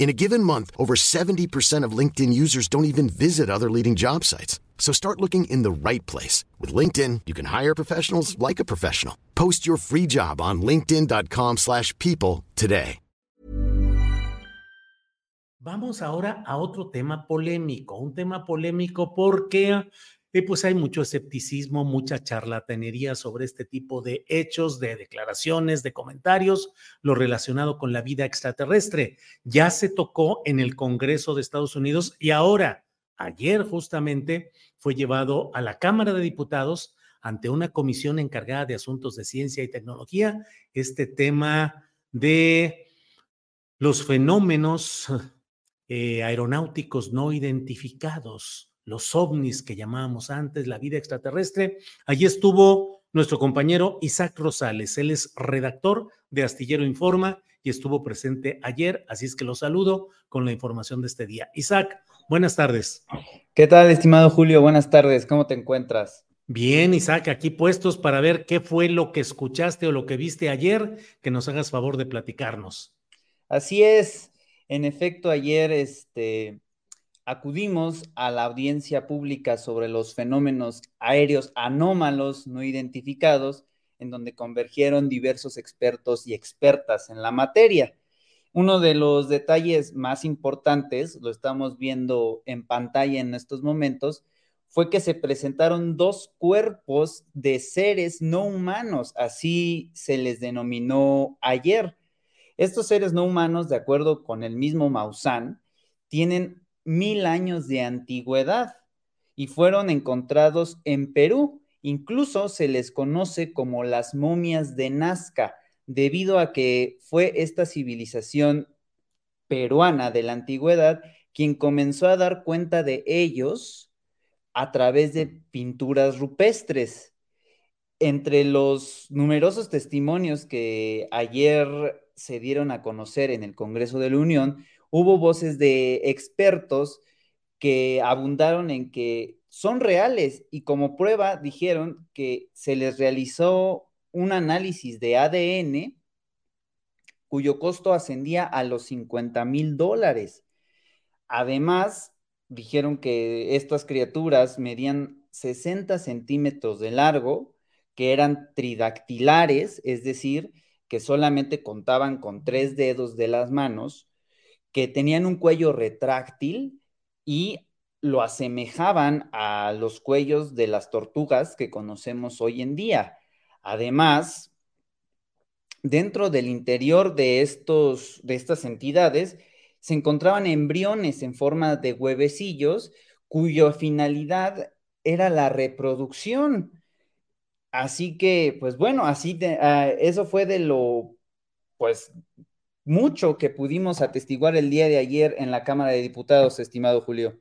In a given month, over 70% of LinkedIn users don't even visit other leading job sites. So start looking in the right place. With LinkedIn, you can hire professionals like a professional. Post your free job on linkedin.com slash people today. Vamos ahora a otro tema polémico, un tema polémico porque Y pues hay mucho escepticismo, mucha charlatanería sobre este tipo de hechos, de declaraciones, de comentarios, lo relacionado con la vida extraterrestre. Ya se tocó en el Congreso de Estados Unidos y ahora, ayer justamente, fue llevado a la Cámara de Diputados ante una comisión encargada de asuntos de ciencia y tecnología, este tema de los fenómenos eh, aeronáuticos no identificados los ovnis que llamábamos antes, la vida extraterrestre. Allí estuvo nuestro compañero Isaac Rosales, él es redactor de Astillero Informa y estuvo presente ayer, así es que lo saludo con la información de este día. Isaac, buenas tardes. ¿Qué tal, estimado Julio? Buenas tardes, ¿cómo te encuentras? Bien, Isaac, aquí puestos para ver qué fue lo que escuchaste o lo que viste ayer, que nos hagas favor de platicarnos. Así es, en efecto, ayer este, acudimos a la audiencia pública sobre los fenómenos aéreos anómalos no identificados, en donde convergieron diversos expertos y expertas en la materia. Uno de los detalles más importantes, lo estamos viendo en pantalla en estos momentos, fue que se presentaron dos cuerpos de seres no humanos, así se les denominó ayer. Estos seres no humanos, de acuerdo con el mismo Maussan, tienen mil años de antigüedad y fueron encontrados en Perú. Incluso se les conoce como las momias de Nazca, debido a que fue esta civilización peruana de la antigüedad quien comenzó a dar cuenta de ellos a través de pinturas rupestres. Entre los numerosos testimonios que ayer se dieron a conocer en el Congreso de la Unión, hubo voces de expertos que abundaron en que son reales y como prueba dijeron que se les realizó un análisis de ADN cuyo costo ascendía a los 50 mil dólares. Además, dijeron que estas criaturas medían 60 centímetros de largo, que eran tridactilares, es decir, que solamente contaban con tres dedos de las manos que tenían un cuello retráctil y lo asemejaban a los cuellos de las tortugas que conocemos hoy en día. Además, dentro del interior de, estos, de estas entidades se encontraban embriones en forma de huevecillos cuya finalidad era la reproducción. Así que, pues bueno, así ah, eso fue de lo, pues, mucho que pudimos atestiguar el día de ayer en la Cámara de Diputados, estimado Julio.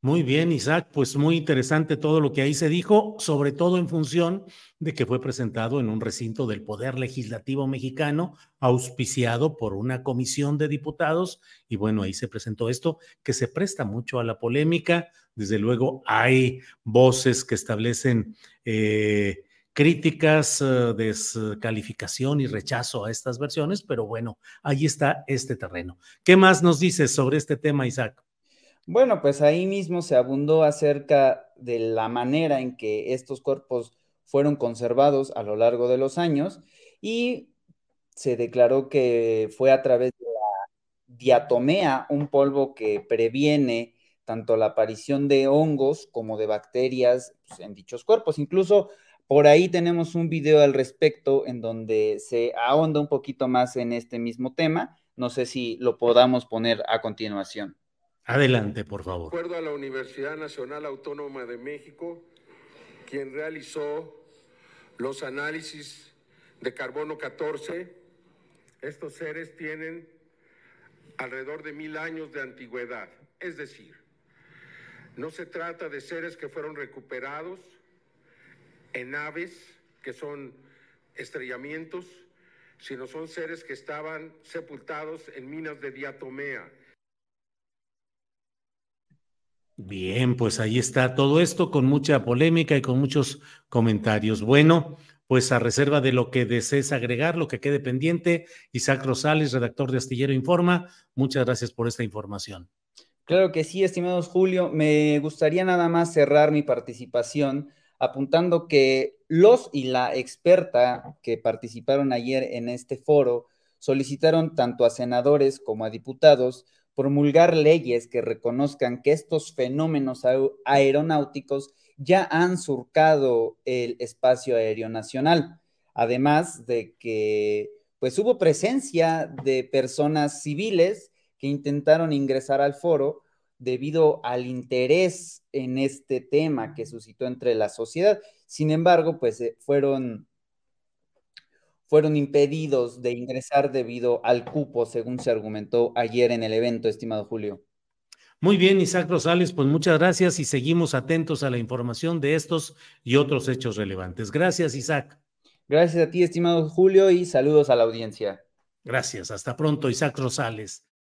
Muy bien, Isaac, pues muy interesante todo lo que ahí se dijo, sobre todo en función de que fue presentado en un recinto del Poder Legislativo mexicano, auspiciado por una comisión de diputados, y bueno, ahí se presentó esto, que se presta mucho a la polémica. Desde luego hay voces que establecen eh, críticas, eh, descalificación y rechazo a estas versiones, pero bueno, ahí está este terreno. ¿Qué más nos dices sobre este tema, Isaac? Bueno, pues ahí mismo se abundó acerca de la manera en que estos cuerpos fueron conservados a lo largo de los años y se declaró que fue a través de la diatomea, un polvo que previene tanto la aparición de hongos como de bacterias pues, en dichos cuerpos. Incluso por ahí tenemos un video al respecto en donde se ahonda un poquito más en este mismo tema. No sé si lo podamos poner a continuación. Adelante, por favor. De acuerdo a la Universidad Nacional Autónoma de México, quien realizó los análisis de carbono 14, estos seres tienen alrededor de mil años de antigüedad. Es decir, no se trata de seres que fueron recuperados en aves, que son estrellamientos, sino son seres que estaban sepultados en minas de diatomea. Bien, pues ahí está todo esto con mucha polémica y con muchos comentarios. Bueno, pues a reserva de lo que desees agregar, lo que quede pendiente, Isaac Rosales, redactor de Astillero Informa, muchas gracias por esta información. Claro que sí, estimados Julio. Me gustaría nada más cerrar mi participación apuntando que los y la experta que participaron ayer en este foro solicitaron tanto a senadores como a diputados promulgar leyes que reconozcan que estos fenómenos aeronáuticos ya han surcado el espacio aéreo nacional. Además de que pues hubo presencia de personas civiles que intentaron ingresar al foro debido al interés en este tema que suscitó entre la sociedad. Sin embargo, pues eh, fueron, fueron impedidos de ingresar debido al cupo, según se argumentó ayer en el evento, estimado Julio. Muy bien, Isaac Rosales, pues muchas gracias y seguimos atentos a la información de estos y otros hechos relevantes. Gracias, Isaac. Gracias a ti, estimado Julio, y saludos a la audiencia. Gracias, hasta pronto, Isaac Rosales.